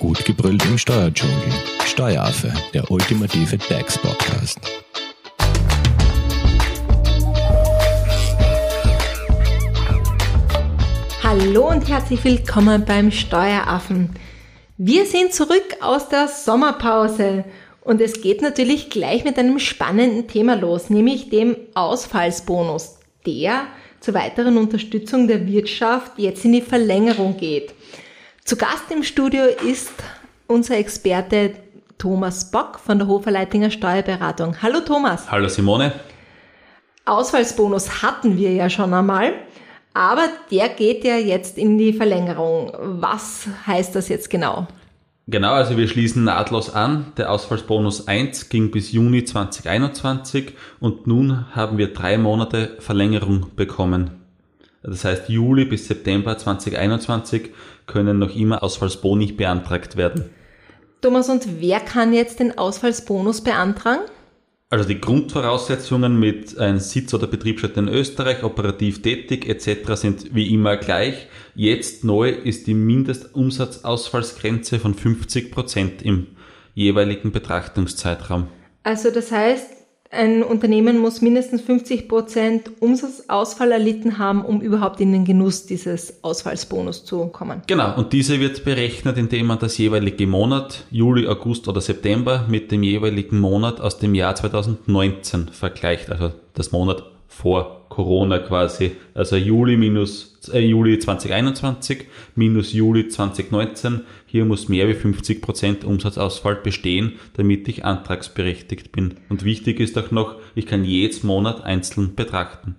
Gut gebrüllt im Steuerdschungel. Steueraffe, der ultimative DAX-Podcast. Hallo und herzlich willkommen beim Steueraffen. Wir sind zurück aus der Sommerpause und es geht natürlich gleich mit einem spannenden Thema los, nämlich dem Ausfallsbonus, der zur weiteren Unterstützung der Wirtschaft jetzt in die Verlängerung geht. Zu Gast im Studio ist unser Experte Thomas Bock von der Hoferleitinger Steuerberatung. Hallo Thomas. Hallo Simone. Ausfallsbonus hatten wir ja schon einmal, aber der geht ja jetzt in die Verlängerung. Was heißt das jetzt genau? Genau, also wir schließen nahtlos an. Der Ausfallsbonus 1 ging bis Juni 2021 und nun haben wir drei Monate Verlängerung bekommen. Das heißt, Juli bis September 2021 können noch immer Ausfallsboni beantragt werden. Thomas, und wer kann jetzt den Ausfallsbonus beantragen? Also die Grundvoraussetzungen mit einem Sitz oder Betriebsstätte in Österreich, operativ tätig etc. sind wie immer gleich. Jetzt neu ist die Mindestumsatzausfallsgrenze von 50 Prozent im jeweiligen Betrachtungszeitraum. Also das heißt, ein Unternehmen muss mindestens 50 Prozent Umsatzausfall erlitten haben, um überhaupt in den Genuss dieses Ausfallsbonus zu kommen. Genau, und diese wird berechnet, indem man das jeweilige Monat, Juli, August oder September, mit dem jeweiligen Monat aus dem Jahr 2019 vergleicht, also das Monat vor Corona quasi. Also Juli minus äh, Juli 2021 minus Juli 2019. Hier muss mehr wie 50 Prozent Umsatzausfall bestehen, damit ich antragsberechtigt bin. Und wichtig ist auch noch, ich kann jedes Monat einzeln betrachten.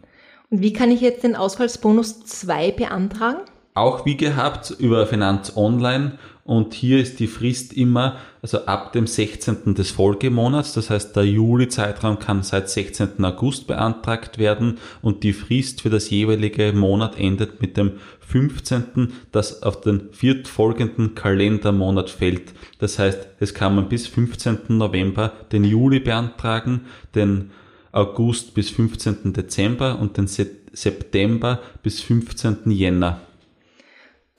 Und wie kann ich jetzt den Ausfallsbonus 2 beantragen? Auch wie gehabt über Finanz Online und hier ist die Frist immer, also ab dem 16. des Folgemonats, das heißt der Juli-Zeitraum kann seit 16. August beantragt werden und die Frist für das jeweilige Monat endet mit dem 15., das auf den viertfolgenden Kalendermonat fällt. Das heißt, es kann man bis 15. November den Juli beantragen, den August bis 15. Dezember und den September bis 15. Jänner.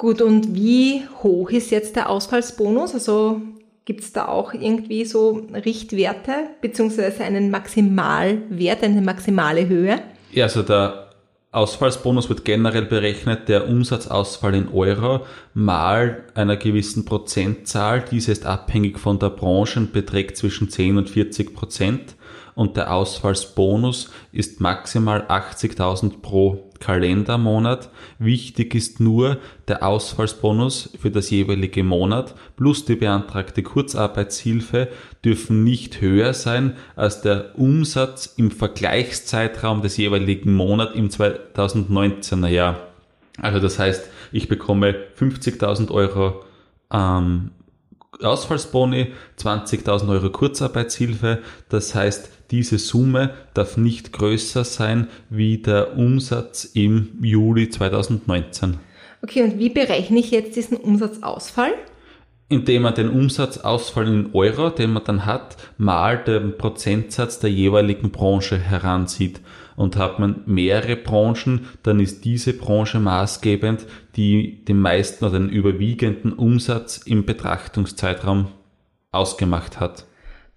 Gut, und wie hoch ist jetzt der Ausfallsbonus? Also gibt es da auch irgendwie so Richtwerte beziehungsweise einen Maximalwert, eine maximale Höhe? Ja, also der Ausfallsbonus wird generell berechnet, der Umsatzausfall in Euro mal einer gewissen Prozentzahl. Diese ist abhängig von der Branche und beträgt zwischen 10 und 40 Prozent und der Ausfallsbonus ist maximal 80.000 pro Kalendermonat. Wichtig ist nur der Ausfallsbonus für das jeweilige Monat plus die beantragte Kurzarbeitshilfe dürfen nicht höher sein als der Umsatz im Vergleichszeitraum des jeweiligen Monats im 2019er Jahr. Also das heißt, ich bekomme 50.000 Euro ähm, Ausfallsboni, 20.000 Euro Kurzarbeitshilfe. Das heißt, diese Summe darf nicht größer sein wie der Umsatz im Juli 2019. Okay, und wie berechne ich jetzt diesen Umsatzausfall? Indem man den Umsatzausfall in Euro, den man dann hat, mal den Prozentsatz der jeweiligen Branche heranzieht. Und hat man mehrere Branchen, dann ist diese Branche maßgebend, die den meisten oder den überwiegenden Umsatz im Betrachtungszeitraum ausgemacht hat.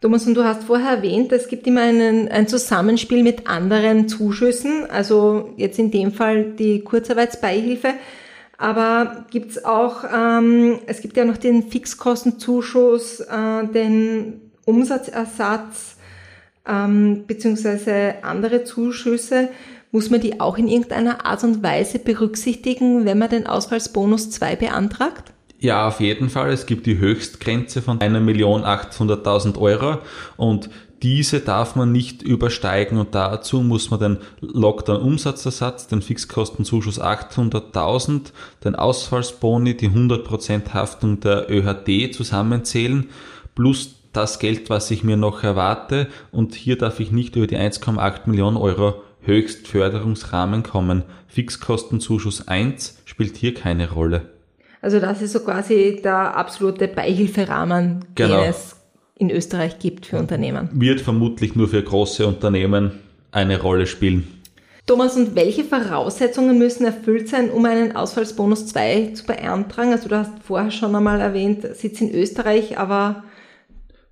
Thomas, und du hast vorher erwähnt, es gibt immer einen, ein Zusammenspiel mit anderen Zuschüssen, also jetzt in dem Fall die Kurzarbeitsbeihilfe. Aber gibt es auch, ähm, es gibt ja noch den Fixkostenzuschuss, äh, den Umsatzersatz ähm, beziehungsweise andere Zuschüsse. Muss man die auch in irgendeiner Art und Weise berücksichtigen, wenn man den Ausfallsbonus 2 beantragt? Ja, auf jeden Fall. Es gibt die Höchstgrenze von 1.800.000 Euro und diese darf man nicht übersteigen und dazu muss man den Lockdown-Umsatzersatz, den Fixkostenzuschuss 800.000, den Ausfallsboni, die 100% Haftung der ÖHD zusammenzählen, plus das Geld, was ich mir noch erwarte und hier darf ich nicht über die 1,8 Millionen Euro Höchstförderungsrahmen kommen. Fixkostenzuschuss 1 spielt hier keine Rolle. Also das ist so quasi der absolute Beihilferahmen, genau. den es in Österreich gibt für Unternehmen. Wird vermutlich nur für große Unternehmen eine Rolle spielen. Thomas, und welche Voraussetzungen müssen erfüllt sein, um einen Ausfallsbonus 2 zu beantragen? Also du hast vorher schon einmal erwähnt, Sitz in Österreich, aber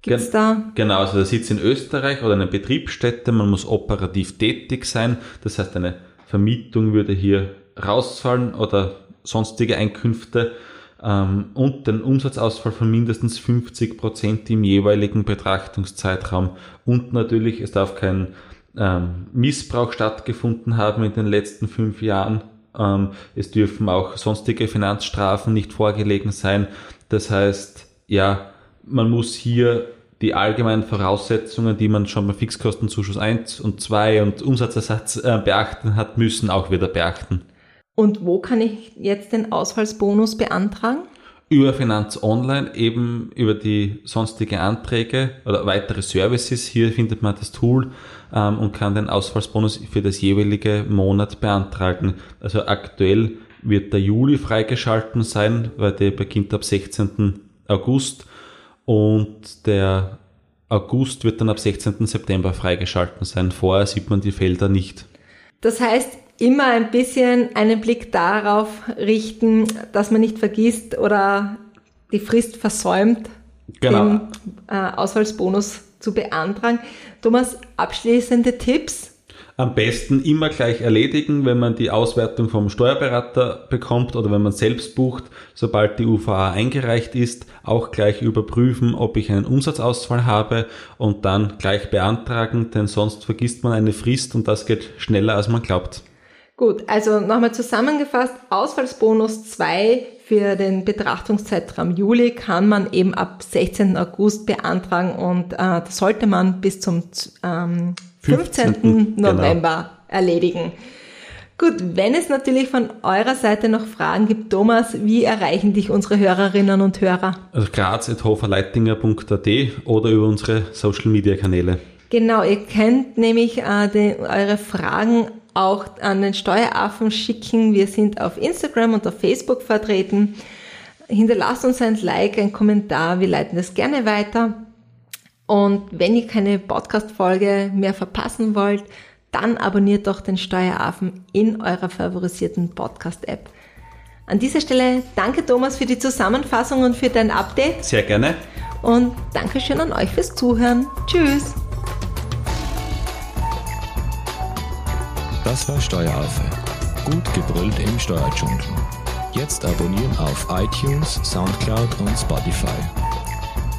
gibt es da? Genau, also der Sitz in Österreich oder eine Betriebsstätte, man muss operativ tätig sein, das heißt eine Vermietung würde hier rausfallen oder sonstige Einkünfte ähm, und den Umsatzausfall von mindestens 50 Prozent im jeweiligen Betrachtungszeitraum und natürlich, es darf kein ähm, Missbrauch stattgefunden haben in den letzten fünf Jahren. Ähm, es dürfen auch sonstige Finanzstrafen nicht vorgelegen sein. Das heißt, ja, man muss hier die allgemeinen Voraussetzungen, die man schon bei Fixkostenzuschuss 1 und 2 und Umsatzersatz äh, beachten hat, müssen auch wieder beachten. Und wo kann ich jetzt den Ausfallsbonus beantragen? Über Finanz Online, eben über die sonstige Anträge oder weitere Services. Hier findet man das Tool ähm, und kann den Ausfallsbonus für das jeweilige Monat beantragen. Also aktuell wird der Juli freigeschalten sein, weil der beginnt ab 16. August und der August wird dann ab 16. September freigeschalten sein. Vorher sieht man die Felder nicht. Das heißt, immer ein bisschen einen Blick darauf richten, dass man nicht vergisst oder die Frist versäumt, genau. den äh, Ausfallsbonus zu beantragen. Thomas, abschließende Tipps? Am besten immer gleich erledigen, wenn man die Auswertung vom Steuerberater bekommt oder wenn man selbst bucht, sobald die UVA eingereicht ist, auch gleich überprüfen, ob ich einen Umsatzausfall habe und dann gleich beantragen, denn sonst vergisst man eine Frist und das geht schneller als man glaubt. Gut, also nochmal zusammengefasst, Ausfallsbonus 2 für den Betrachtungszeitraum Juli kann man eben ab 16. August beantragen und äh, das sollte man bis zum ähm, 15. 15. Genau. November genau. erledigen. Gut, wenn es natürlich von eurer Seite noch Fragen gibt, Thomas, wie erreichen dich unsere Hörerinnen und Hörer? Also graz.hoferleitinger.at oder über unsere Social Media Kanäle. Genau, ihr könnt nämlich äh, die, eure Fragen auch an den Steueraffen schicken. Wir sind auf Instagram und auf Facebook vertreten. Hinterlasst uns ein Like, ein Kommentar. Wir leiten das gerne weiter. Und wenn ihr keine Podcast-Folge mehr verpassen wollt, dann abonniert doch den Steueraffen in eurer favorisierten Podcast-App. An dieser Stelle danke Thomas für die Zusammenfassung und für dein Update. Sehr gerne. Und Dankeschön an euch fürs Zuhören. Tschüss. Das war Steueraffe. Gut gebrüllt im Steuerdschungel. Jetzt abonnieren auf iTunes, Soundcloud und Spotify.